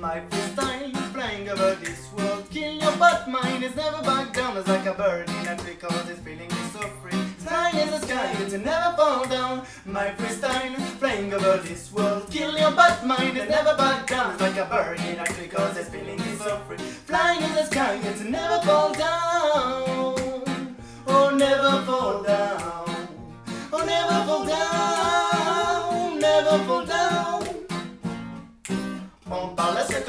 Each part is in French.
My freestyle flying over this world. Kill your butt, mine is never back down. It's like a bird in a tree cause it's feeling is so free. Flying in the sky, it's never fall down. My freestyle flying over this world. Kill your butt, mine is never back down. It's like a bird in a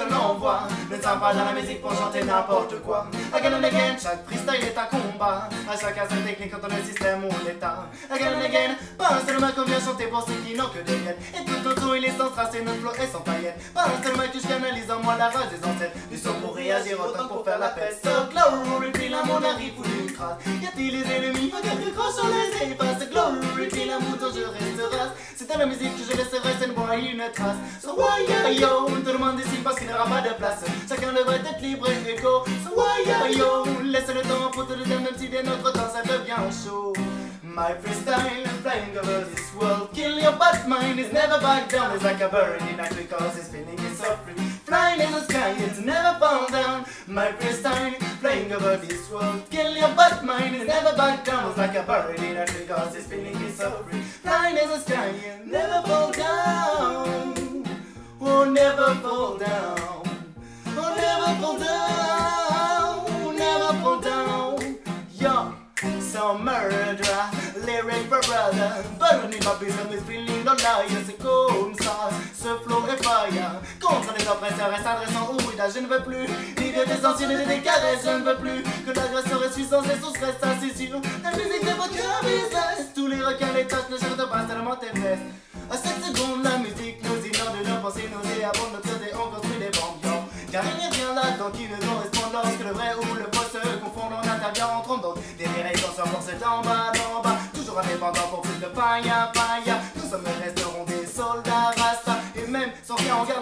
que voit, ne tient pas dans la musique pour chanter n'importe quoi. Again and again, chaque freestyle est un combat. À chacun sa technique contre le système ou l'état. Again and again, pas un seul qu'on vient chanter pour ceux qui n'ont que des miettes. Et tout autour il est sans trace et notre flow est sans paillettes. Pas un seul mec que je canalise en moi la rage des ancêtres. Du son pour réagir, autant pour faire la fête. So glory, puis la monde arrive ou d'une crasse. Y a-t-il les ennemis, pas quelques crocs sur les effaces. C'est à la musique que je laisserai cette voix une trace. So why yo, tout le monde ici parce qu'il n'y aura pas de place. Chacun devrait être libre et égo. So why yo, laisse le temps pour te le dire, même si notre temps ça devient chaud. My freestyle flying over this world. Kill your butt, mine is never back down. It's like a bird in a tree cause it's feeling is so free. Flying in the sky, My freestyle flying over this world. Kill your butt, mine is never back down. It's like a bird in a tree cause it's feeling is so free. Flying in the sky, it never fall down. Oh, never fall down. Oh, never fall down. Never fall down. Yo, so murderer, lyric for brother. Burning my business is feeling no liar. C'est comme ça, ce flow est fire. Contre les oppresseurs et s'adressant au Je ne veux plus. Ni de des anciens, ni des caresses, je ne veux plus. Que l'agresseur est suissant et sous stress, c'est sûr. La musique de votre business. Tous les requins, les tâches ne cherchent pas tellement tes fesses. À cette seconde, la musique nous inonde de nos pensées, nous déabonde notre et on construit des yo. Car il n'y a rien là-dedans qui ne correspond lorsque le vrai ou le faux se confondent. On intervient en trompant des vérités sur force en bas, en bas. Toujours indépendant pour plus de païa, païa. Nous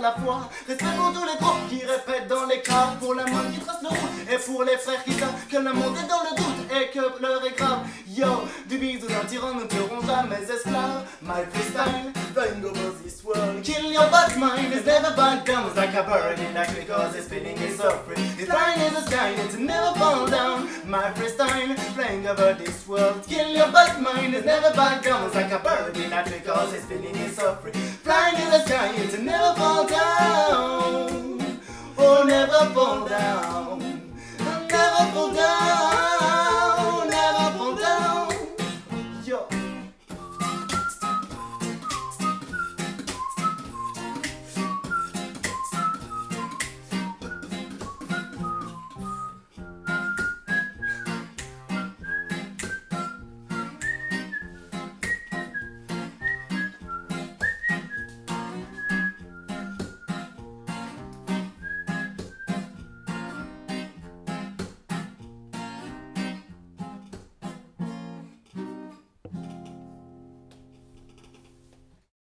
la foi. Respect pour tous les groupes qui répètent dans les caves. Pour la main qui trace le route. Et pour les frères qui savent que le monde est dans le doute. Et que l'heure est grave. Yo, du bisou d'un tyran, nous ne serons jamais esclaves. My freestyle, flying over this world. Kill your butt, mine is never back down. It's like a bird in a tree cause it's spinning is free. It's flying in the sky, it's never fall down. My freestyle, flying over this world. Kill your butt, mine is never back down. It's like a bird sky, it's never fall down. Oh, never fall down.